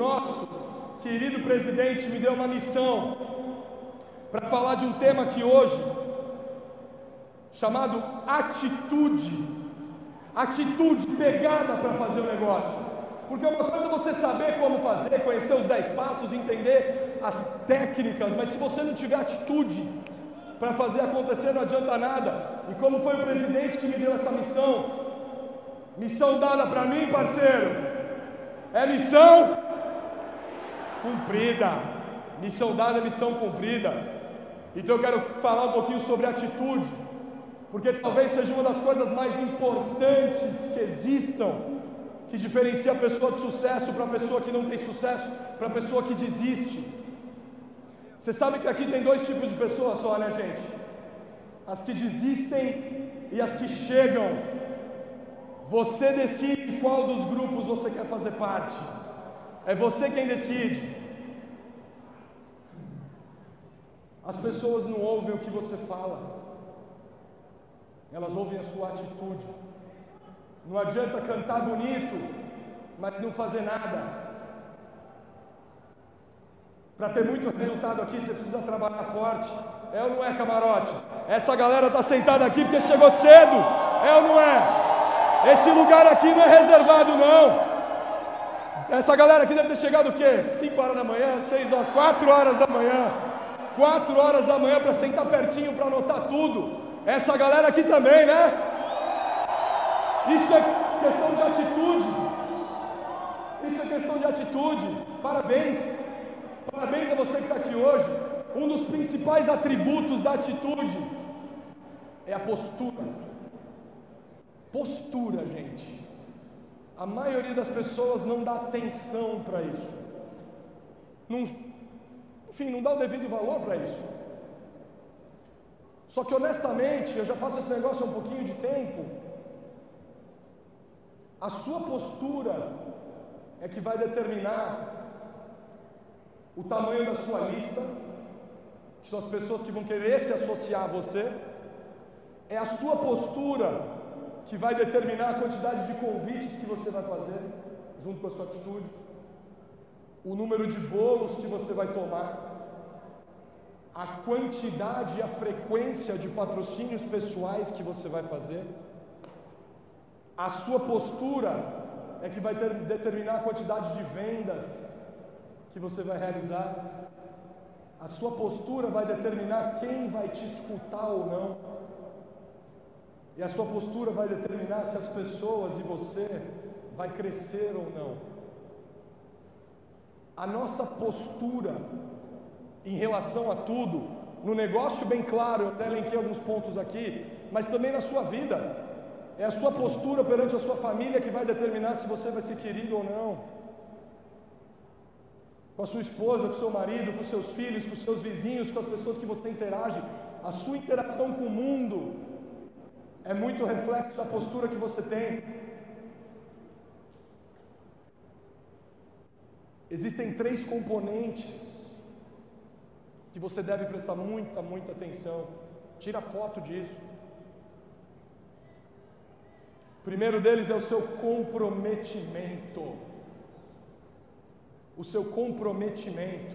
nosso querido presidente me deu uma missão para falar de um tema aqui hoje, chamado atitude. Atitude, pegada para fazer o negócio. Porque uma coisa é você saber como fazer, conhecer os dez passos, entender as técnicas, mas se você não tiver atitude para fazer acontecer, não adianta nada. E como foi o presidente que me deu essa missão? Missão dada para mim, parceiro. É missão cumprida. Missão dada missão cumprida. Então eu quero falar um pouquinho sobre atitude, porque talvez seja uma das coisas mais importantes que existam, que diferencia a pessoa de sucesso para a pessoa que não tem sucesso, para a pessoa que desiste. Você sabe que aqui tem dois tipos de pessoas só, né, gente? As que desistem e as que chegam. Você decide qual dos grupos você quer fazer parte. É você quem decide. As pessoas não ouvem o que você fala, elas ouvem a sua atitude. Não adianta cantar bonito, mas não fazer nada. Para ter muito resultado aqui, você precisa trabalhar forte. É ou não é, camarote? Essa galera está sentada aqui porque chegou cedo. É ou não é? Esse lugar aqui não é reservado, não. Essa galera aqui deve ter chegado o quê? 5 horas da manhã, 6 horas, 4 horas da manhã. 4 horas da manhã para sentar pertinho para anotar tudo. Essa galera aqui também, né? Isso é questão de atitude. Isso é questão de atitude. Parabéns. Parabéns a você que está aqui hoje. Um dos principais atributos da atitude é a postura. Postura, gente. A maioria das pessoas não dá atenção para isso. Não, enfim, não dá o devido valor para isso. Só que honestamente, eu já faço esse negócio há um pouquinho de tempo. A sua postura é que vai determinar o tamanho da sua lista, que são as pessoas que vão querer se associar a você, é a sua postura que vai determinar a quantidade de convites que você vai fazer, junto com a sua atitude, o número de bolos que você vai tomar, a quantidade e a frequência de patrocínios pessoais que você vai fazer, a sua postura é que vai ter, determinar a quantidade de vendas que você vai realizar. A sua postura vai determinar quem vai te escutar ou não. E a sua postura vai determinar se as pessoas e você vai crescer ou não. A nossa postura em relação a tudo, no negócio bem claro, eu até elenquei alguns pontos aqui, mas também na sua vida. É a sua postura perante a sua família que vai determinar se você vai ser querido ou não com a sua esposa, com o seu marido, com os seus filhos, com os seus vizinhos, com as pessoas que você interage, a sua interação com o mundo é muito reflexo da postura que você tem. Existem três componentes que você deve prestar muita, muita atenção. Tira foto disso. O primeiro deles é o seu comprometimento o seu comprometimento.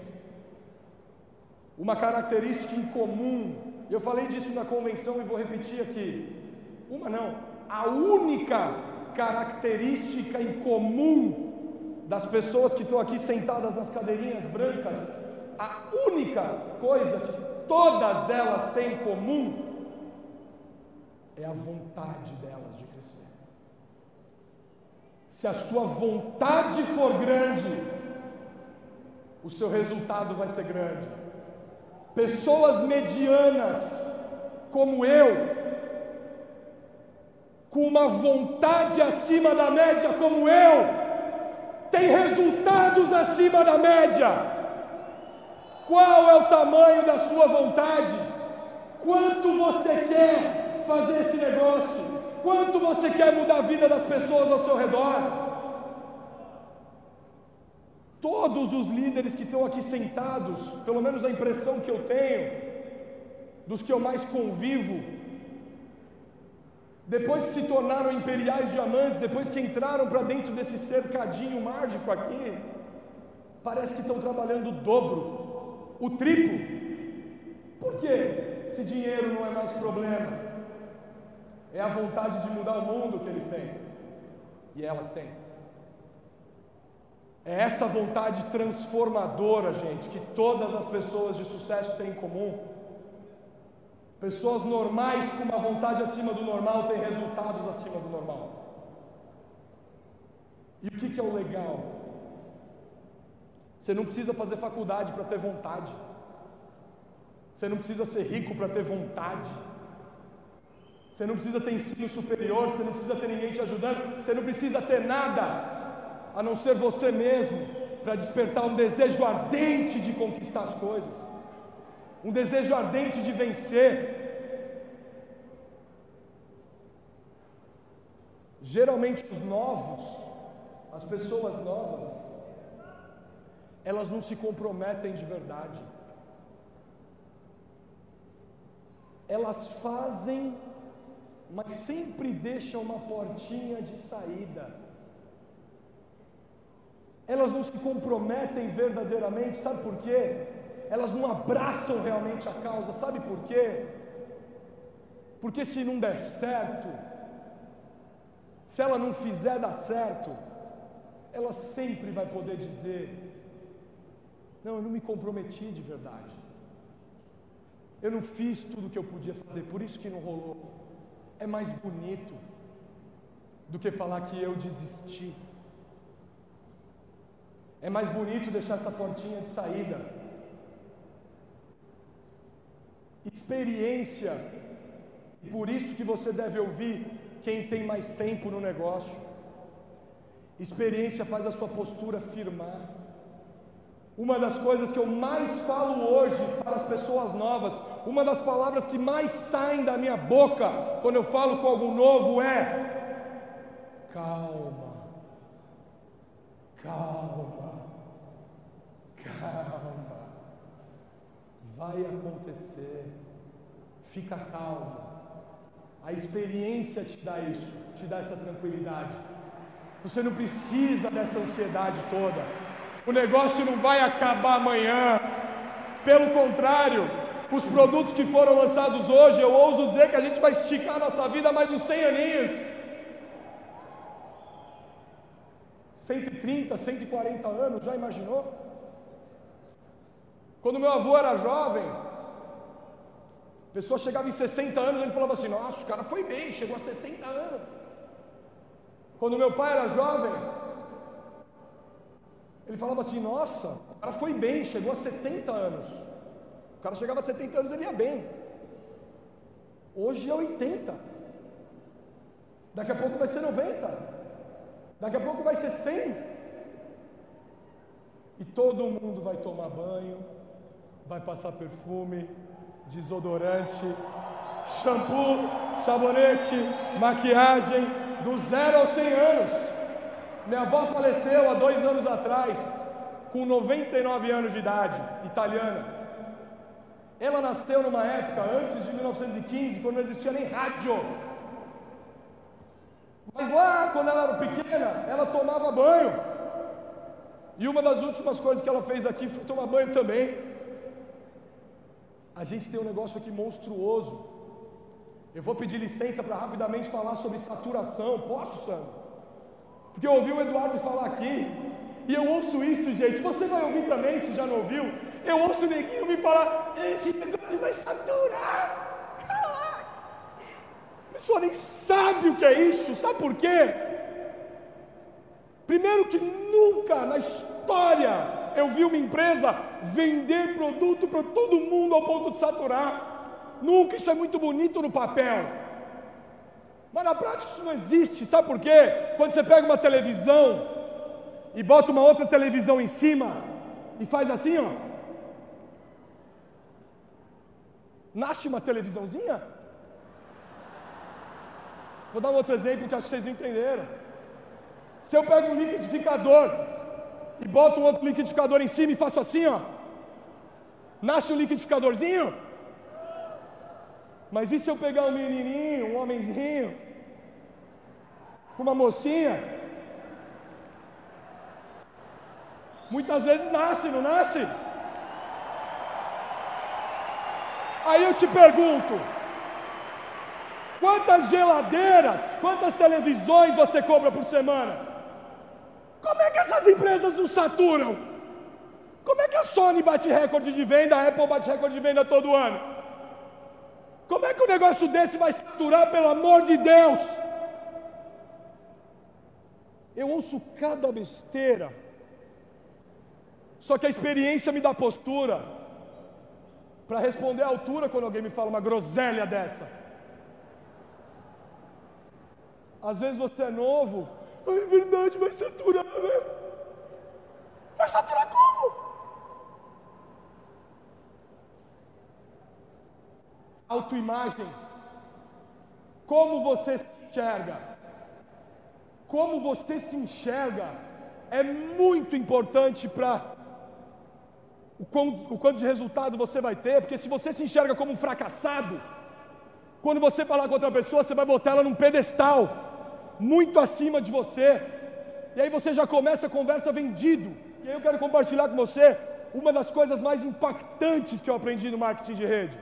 Uma característica em comum, eu falei disso na convenção e vou repetir aqui. Uma não, a única característica em comum das pessoas que estão aqui sentadas nas cadeirinhas brancas, a única coisa que todas elas têm em comum é a vontade delas de crescer. Se a sua vontade for grande, o seu resultado vai ser grande. Pessoas medianas, como eu, com uma vontade acima da média, como eu, tem resultados acima da média. Qual é o tamanho da sua vontade? Quanto você quer fazer esse negócio? Quanto você quer mudar a vida das pessoas ao seu redor? Todos os líderes que estão aqui sentados, pelo menos a impressão que eu tenho, dos que eu mais convivo, depois que se tornaram imperiais diamantes, depois que entraram para dentro desse cercadinho mágico aqui, parece que estão trabalhando o dobro, o triplo. Por quê? Se dinheiro não é mais problema, é a vontade de mudar o mundo que eles têm, e elas têm. É essa vontade transformadora, gente, que todas as pessoas de sucesso têm em comum. Pessoas normais com uma vontade acima do normal têm resultados acima do normal. E o que, que é o legal? Você não precisa fazer faculdade para ter vontade. Você não precisa ser rico para ter vontade. Você não precisa ter ensino superior, você não precisa ter ninguém te ajudando, você não precisa ter nada a não ser você mesmo para despertar um desejo ardente de conquistar as coisas, um desejo ardente de vencer. Geralmente os novos, as pessoas novas, elas não se comprometem de verdade. Elas fazem, mas sempre deixam uma portinha de saída. Elas não se comprometem verdadeiramente, sabe por quê? Elas não abraçam realmente a causa, sabe por quê? Porque se não der certo, se ela não fizer dar certo, ela sempre vai poder dizer: Não, eu não me comprometi de verdade. Eu não fiz tudo o que eu podia fazer, por isso que não rolou. É mais bonito do que falar que eu desisti. É mais bonito deixar essa portinha de saída. Experiência, e por isso que você deve ouvir quem tem mais tempo no negócio. Experiência faz a sua postura firmar. Uma das coisas que eu mais falo hoje para as pessoas novas, uma das palavras que mais saem da minha boca quando eu falo com algo novo é: calma, calma, calma, vai acontecer, fica calmo. A experiência te dá isso, te dá essa tranquilidade. Você não precisa dessa ansiedade toda. O negócio não vai acabar amanhã. Pelo contrário, os produtos que foram lançados hoje, eu ouso dizer que a gente vai esticar nossa vida mais uns 100 aninhos. 130, 140 anos, já imaginou? Quando meu avô era jovem, pessoa chegava em 60 anos, ele falava assim: Nossa, o cara foi bem, chegou a 60 anos. Quando meu pai era jovem, ele falava assim: Nossa, o cara foi bem, chegou a 70 anos. O cara chegava a 70 anos, ele ia bem. Hoje é 80. Daqui a pouco vai ser 90. Daqui a pouco vai ser 100. E todo mundo vai tomar banho, vai passar perfume, desodorante, shampoo, sabonete, maquiagem, do zero aos 100 anos. Minha avó faleceu há dois anos atrás, com 99 anos de idade, italiana. Ela nasceu numa época antes de 1915, quando não existia nem rádio. Mas lá, quando ela era pequena, ela tomava banho. E uma das últimas coisas que ela fez aqui foi tomar banho também. A gente tem um negócio aqui monstruoso. Eu vou pedir licença para rapidamente falar sobre saturação. Posso, Sandro? Porque eu ouvi o Eduardo falar aqui. E eu ouço isso, gente. Você vai ouvir também, se já não ouviu. Eu ouço o neguinho me falar: esse negócio vai saturar. Caraca. A pessoa nem sabe o que é isso. Sabe por quê? Primeiro, que nunca na história eu vi uma empresa vender produto para todo mundo ao ponto de saturar. Nunca, isso é muito bonito no papel. Mas na prática isso não existe, sabe por quê? Quando você pega uma televisão e bota uma outra televisão em cima e faz assim, ó. Nasce uma televisãozinha? Vou dar um outro exemplo que acho que vocês não entenderam. Se eu pego um liquidificador e boto um outro liquidificador em cima e faço assim, ó. Nasce um liquidificadorzinho? Mas e se eu pegar um menininho, um homenzinho, uma mocinha? Muitas vezes nasce, não nasce? Aí eu te pergunto: quantas geladeiras, quantas televisões você compra por semana? Como é que essas empresas não saturam? Como é que a Sony bate recorde de venda, a Apple bate recorde de venda todo ano? Como é que um negócio desse vai saturar, pelo amor de Deus? Eu ouço cada besteira, só que a experiência me dá postura para responder à altura quando alguém me fala uma groselha dessa. Às vezes você é novo, é verdade, vai saturar, né? Vai saturar como? Autoimagem. Como você se enxerga? Como você se enxerga é muito importante para o quanto, o quanto de resultado você vai ter, porque se você se enxerga como um fracassado, quando você falar com outra pessoa, você vai botar ela num pedestal, muito acima de você, e aí você já começa a conversa vendido. E aí eu quero compartilhar com você uma das coisas mais impactantes que eu aprendi no marketing de rede.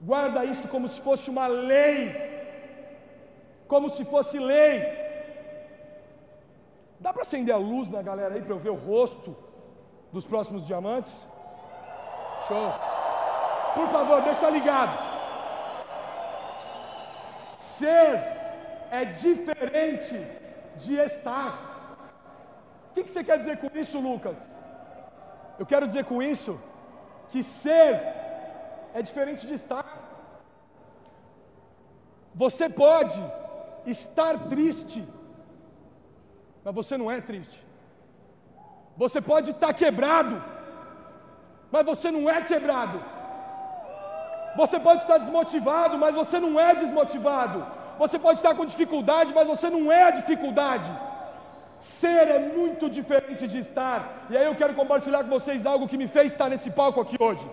Guarda isso como se fosse uma lei, como se fosse lei. Dá para acender a luz na galera aí para eu ver o rosto? dos próximos diamantes? Show. Por favor, deixa ligado. Ser é diferente de estar. O que, você quer dizer com isso, Lucas? Eu quero dizer com isso que ser é diferente de estar. Você pode estar triste, mas você não é triste. Você pode estar quebrado, mas você não é quebrado. Você pode estar desmotivado, mas você não é desmotivado. Você pode estar com dificuldade, mas você não é a dificuldade. Ser é muito diferente de estar. E aí eu quero compartilhar com vocês algo que me fez estar nesse palco aqui hoje.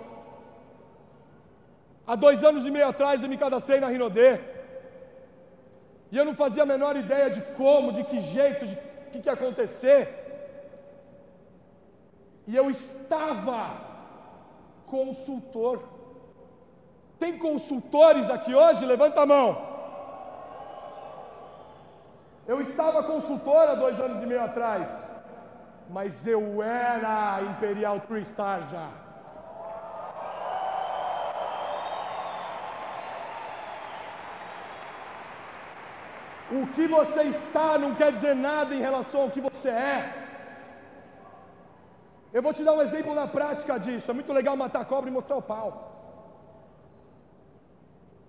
Há dois anos e meio atrás eu me cadastrei na Rinodê. E eu não fazia a menor ideia de como, de que jeito, de que, que ia acontecer. E eu estava consultor. Tem consultores aqui hoje? Levanta a mão. Eu estava consultor há dois anos e meio atrás, mas eu era Imperial Three Star já. O que você está não quer dizer nada em relação ao que você é. Eu vou te dar um exemplo na prática disso. É muito legal matar cobra e mostrar o pau.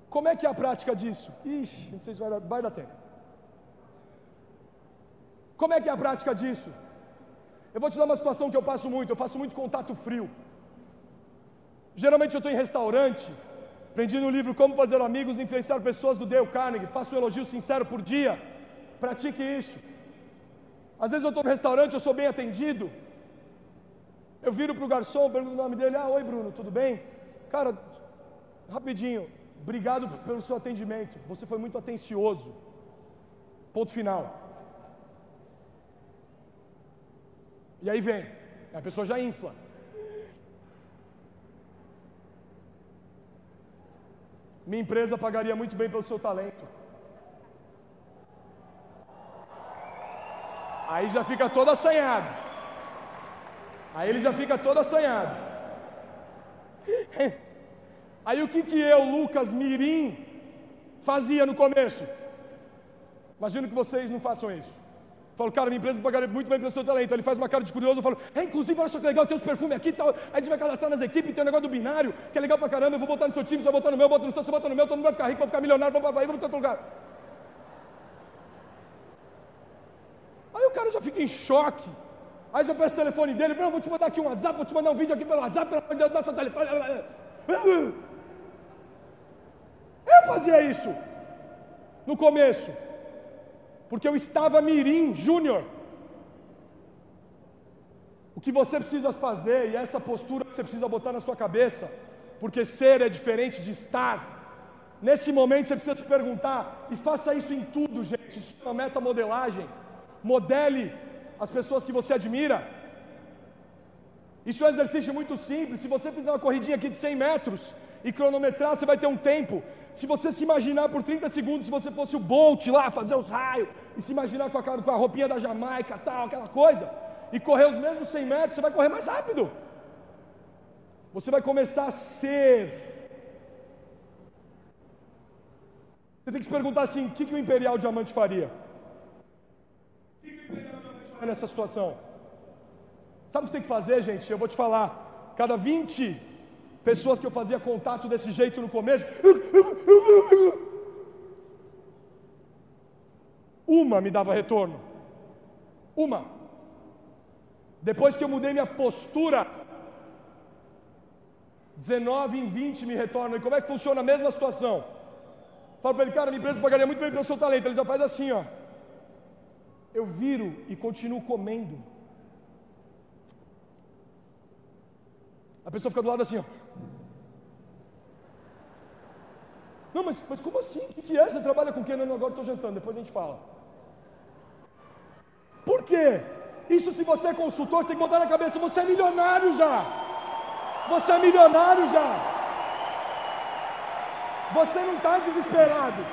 Como é que é a prática disso? Ixi, não sei se vai dar, vai dar tempo. Como é que é a prática disso? Eu vou te dar uma situação que eu passo muito, eu faço muito contato frio. Geralmente eu estou em restaurante, aprendi no livro Como Fazer Amigos e Influenciar Pessoas do Dale Carnegie, faço um elogio sincero por dia, pratique isso. Às vezes eu estou no restaurante, eu sou bem atendido, eu viro para o garçom, pergunto o nome dele, ah, oi Bruno, tudo bem? Cara, rapidinho, obrigado pelo seu atendimento, você foi muito atencioso. Ponto final. E aí vem, a pessoa já infla. Minha empresa pagaria muito bem pelo seu talento. Aí já fica todo assanhado. Aí ele já fica todo assanhado. Aí o que, que eu, Lucas Mirim, fazia no começo? Imagino que vocês não façam isso. Falo, cara, minha empresa pagaria muito bem pelo seu talento. Ele faz uma cara de curioso, eu falo, é, inclusive, olha só que legal, tem os perfumes aqui e tal. Aí a gente vai cadastrar nas equipes, tem um negócio do binário, que é legal pra caramba, eu vou botar no seu time, você vai botar no meu, bota no seu, você bota no meu, todo mundo vai ficar rico, vai ficar milionário, vamos pra Bahia, vamos pra outro lugar. Aí o cara já fica em choque. Aí já peço o telefone dele, vou te mandar aqui um WhatsApp, vou te mandar um vídeo aqui pelo WhatsApp, pelo amor de Deus, telefone. Eu fazia isso no começo, porque eu estava mirim, júnior. O que você precisa fazer, e essa postura que você precisa botar na sua cabeça, porque ser é diferente de estar. Nesse momento você precisa se perguntar, e faça isso em tudo, gente. Isso é uma metamodelagem. Modele as pessoas que você admira. Isso é um exercício muito simples. Se você fizer uma corridinha aqui de 100 metros e cronometrar, você vai ter um tempo. Se você se imaginar por 30 segundos, se você fosse o Bolt lá, fazer os raios, e se imaginar com a, com a roupinha da Jamaica, tal, aquela coisa, e correr os mesmos 100 metros, você vai correr mais rápido. Você vai começar a ser. Você tem que se perguntar assim: o que, que o Imperial Diamante faria? O que, que o Imperial Diamante faria nessa situação? Sabe o que você tem que fazer, gente? Eu vou te falar. Cada 20 pessoas que eu fazia contato desse jeito no começo, uma me dava retorno. Uma. Depois que eu mudei minha postura, 19 em 20 me retornam. E como é que funciona a mesma situação? Falo para ele, cara, minha empresa pagaria muito bem pelo seu talento. Ele já faz assim, ó. Eu viro e continuo comendo. A pessoa fica do lado assim, ó. Não, mas, mas como assim? O que, é? Você trabalha com quem? Não agora estou jantando, depois a gente fala. Por quê? Isso se você é consultor, você tem que botar na cabeça, você é milionário já. Você é milionário já. Você não está desesperado.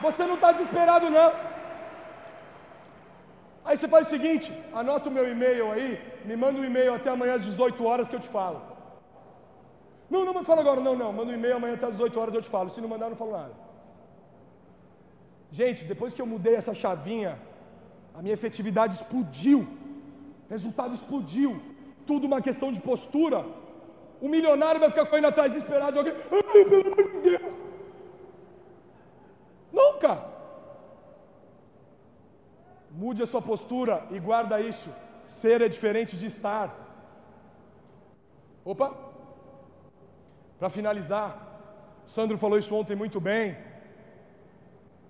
Você não está desesperado, não. Aí você faz o seguinte: anota o meu e-mail aí, me manda um e-mail até amanhã às 18 horas que eu te falo. Não, não, fala agora, não, não, manda um e-mail amanhã até às 18 horas eu te falo. Se não mandar, não falo nada. Gente, depois que eu mudei essa chavinha, a minha efetividade explodiu, resultado explodiu, tudo uma questão de postura. O milionário vai ficar correndo atrás desesperado de alguém, ai, pelo amor de Deus. Nunca! Mude a sua postura e guarda isso. Ser é diferente de estar. Opa! Para finalizar, Sandro falou isso ontem muito bem.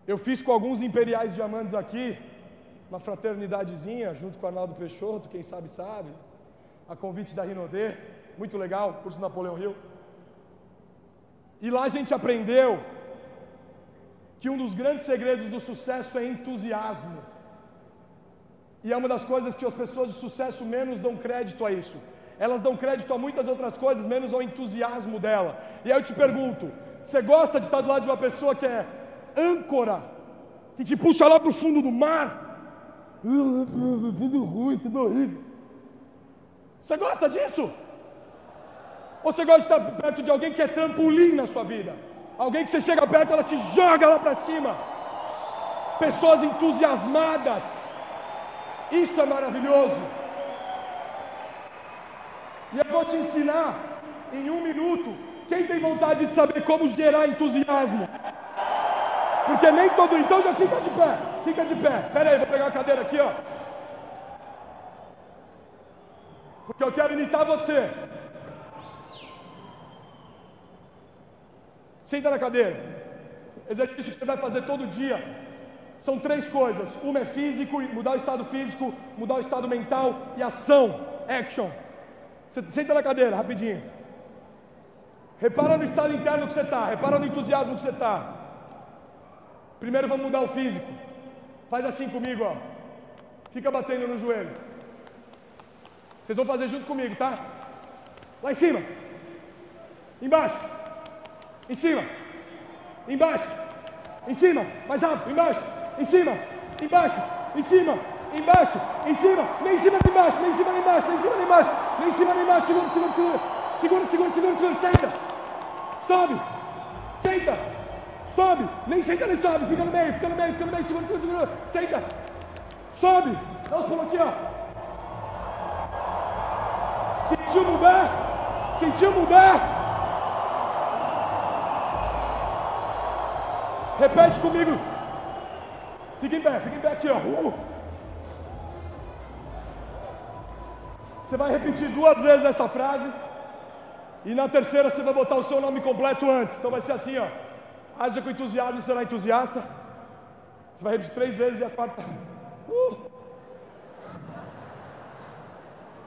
Eu fiz com alguns imperiais diamantes aqui, uma fraternidadezinha, junto com Arnaldo Peixoto, quem sabe sabe, a convite da Rinodê, muito legal, curso Napoleão Hill. E lá a gente aprendeu que um dos grandes segredos do sucesso é entusiasmo. E é uma das coisas que as pessoas de sucesso menos dão crédito a isso. Elas dão crédito a muitas outras coisas, menos ao entusiasmo dela. E aí eu te pergunto: você gosta de estar do lado de uma pessoa que é âncora, que te puxa lá para o fundo do mar? Tudo ruim, tudo horrível. Você gosta disso? Ou você gosta de estar perto de alguém que é trampolim na sua vida? Alguém que você chega perto, ela te joga lá para cima. Pessoas entusiasmadas isso é maravilhoso. E eu vou te ensinar em um minuto. Quem tem vontade de saber como gerar entusiasmo? Porque nem todo. Então já fica de pé. Fica de pé. Pera aí, vou pegar a cadeira aqui, ó. Porque eu quero imitar você. Senta na cadeira. Exercício que você vai fazer todo dia são três coisas: uma é físico, mudar o estado físico, mudar o estado mental e ação, action. Você senta na cadeira, rapidinho. Repara no estado interno que você está, repara no entusiasmo que você está. Primeiro vamos mudar o físico. Faz assim comigo, ó. Fica batendo no joelho. Vocês vão fazer junto comigo, tá? Lá em cima. Embaixo. Em cima. Embaixo. Em cima. Mais rápido. Embaixo em cima, embaixo, em cima, embaixo, em cima, nem em cima nem embaixo, nem em cima nem embaixo, nem em cima nem embaixo, nem em cima nem embaixo, segura, segura, segura, segura, segura, segura, segura, senta, sobe, senta, sobe, nem senta nem sobe, fica no meio, fica no meio, fica no meio, segura, segura, segura, senta, sobe, dá os aqui, ó. Sentiu mudar? Sentiu mudar? Repete comigo. Fica em pé, fica em pé aqui, ó. Uh. Você vai repetir duas vezes essa frase. E na terceira você vai botar o seu nome completo antes. Então vai ser assim, ó. Haja com entusiasmo e será entusiasta. Você vai repetir três vezes e a quarta. Uh.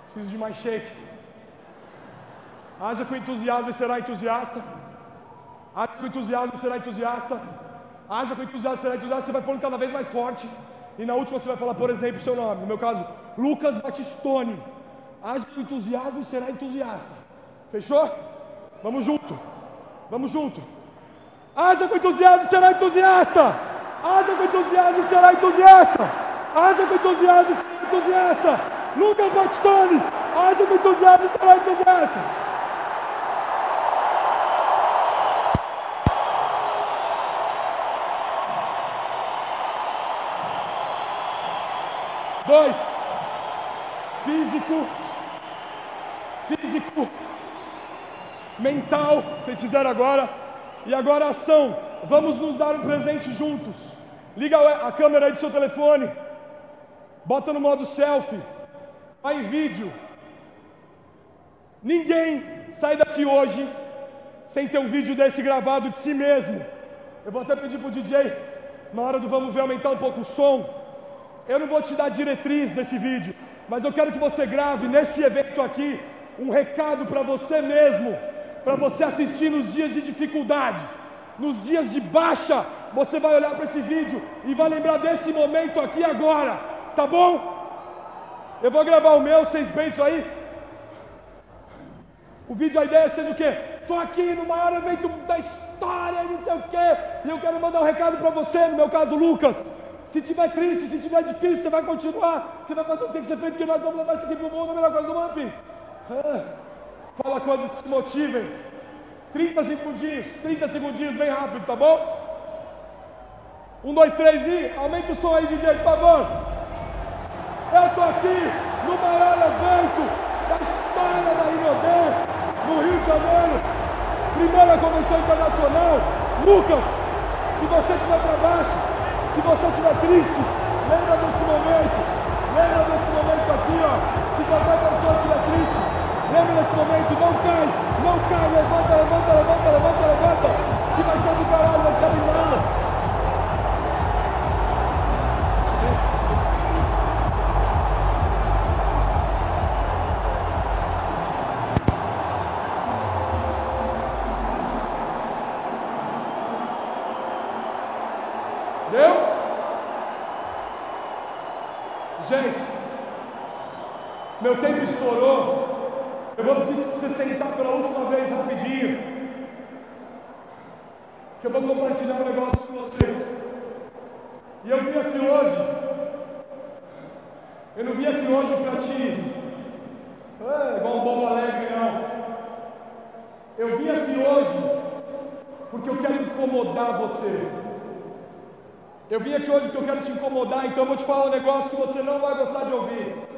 Preciso de mais shake. Haja com entusiasmo e será entusiasta. Haja com entusiasmo e será entusiasta. Haja com entusiasmo, será entusiasta, você vai falando cada vez mais forte. E na última você vai falar, por exemplo, o seu nome. No meu caso, Lucas Batistone. Haja com entusiasmo e será entusiasta. Fechou? Vamos junto. Vamos junto. Haja com entusiasmo e será entusiasta. Haja com entusiasmo e será entusiasta. Haja com entusiasmo e será entusiasta. Lucas Batistone. Haja com entusiasmo e será entusiasta. Dois. Físico. Físico. Mental. Vocês fizeram agora. E agora ação. Vamos nos dar um presente juntos. Liga a câmera aí do seu telefone. Bota no modo selfie. Vai em vídeo. Ninguém sai daqui hoje sem ter um vídeo desse gravado de si mesmo. Eu vou até pedir pro DJ, na hora do vamos ver, aumentar um pouco o som. Eu não vou te dar diretriz nesse vídeo, mas eu quero que você grave nesse evento aqui um recado para você mesmo, para você assistir nos dias de dificuldade, nos dias de baixa. Você vai olhar para esse vídeo e vai lembrar desse momento aqui agora, tá bom? Eu vou gravar o meu, vocês pensam aí? O vídeo, a ideia seja o quê? Estou aqui no maior evento da história, não sei o quê, e eu quero mandar um recado para você, no meu caso, Lucas. Se tiver triste, se tiver difícil, você vai continuar. Você vai fazer o que tem que ser feito, que nós vamos levar isso aqui para o mundo, a melhor coisa do mundo, enfim. Ah, fala coisas que te motivem. 30 segundinhos, 30 segundinhos, bem rápido, tá bom? Um, dois, três e aumenta o som aí, DJ, por favor. Eu estou aqui no maior evento da história da Inodê, no Rio de Janeiro. Primeira convenção internacional. Lucas, se você estiver para baixo, se você estiver triste, lembra desse momento. Lembra desse momento aqui, ó. Se qualquer pessoa estiver triste, lembra desse momento. Não cai, não cai. Levanta, levanta, levanta, levanta, levanta. Que vai ser do caralho, vai ser animado. Meu tempo estourou. Eu vou pedir para você sentar pela última vez rapidinho. Que eu vou compartilhar um negócio com vocês. E eu vim aqui hoje. Eu não vim aqui hoje para te. É, igual um bobo alegre, não. Eu vim aqui hoje porque eu quero incomodar você. Eu vim aqui hoje porque eu quero te incomodar, então eu vou te falar um negócio que você não vai gostar de ouvir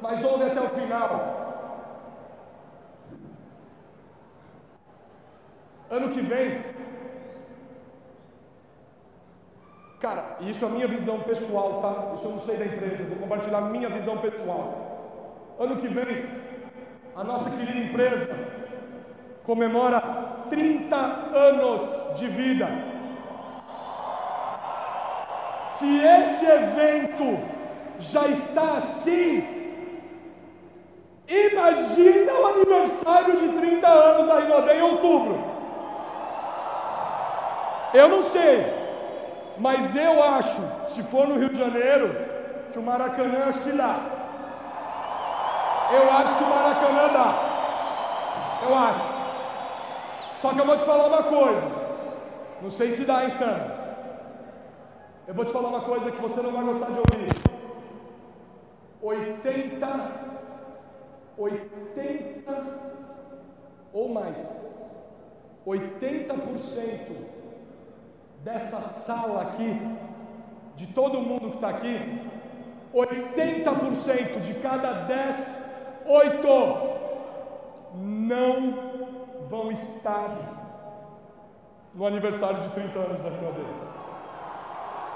mas ouve até o final. Ano que vem, cara, isso é a minha visão pessoal, tá? Isso eu não sei da empresa, vou compartilhar a minha visão pessoal. Ano que vem, a nossa querida empresa comemora 30 anos de vida. Se esse evento já está assim, Imagina o aniversário de 30 anos da Rinodé em outubro. Eu não sei, mas eu acho, se for no Rio de Janeiro, que o Maracanã acho que dá. Eu acho que o Maracanã dá. Eu acho. Só que eu vou te falar uma coisa. Não sei se dá, hein, Sam? Eu vou te falar uma coisa que você não vai gostar de ouvir. 80 80 ou mais, 80% dessa sala aqui, de todo mundo que está aqui, 80% de cada 10, 8 não vão estar no aniversário de 30 anos da Rimadeira.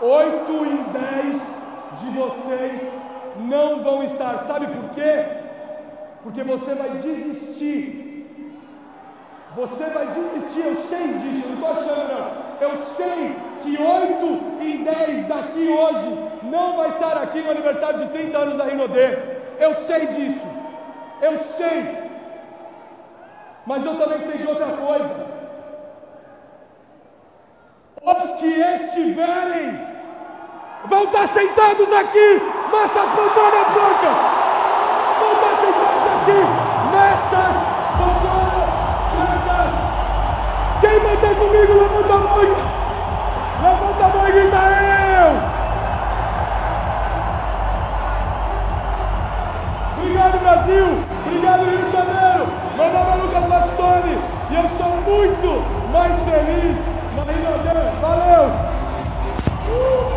8 em 10 de vocês não vão estar. Sabe por quê? porque você vai desistir. Você vai desistir, eu sei disso, não estou achando não. Eu sei que 8 em 10 daqui hoje não vai estar aqui no aniversário de 30 anos da Rinodê. Eu sei disso. Eu sei. Mas eu também sei de outra coisa. Os que estiverem Vão estar sentados aqui nessas poltronas brancas. Vão estar sentados aqui nessas poltronas brancas. Quem vai ter comigo, levanta a mão. Levanta a mão e grita eu. Obrigado, Brasil. Obrigado, Rio de Janeiro. Meu nome é Lucas Batistone e eu sou muito mais feliz. Valeu. Uh!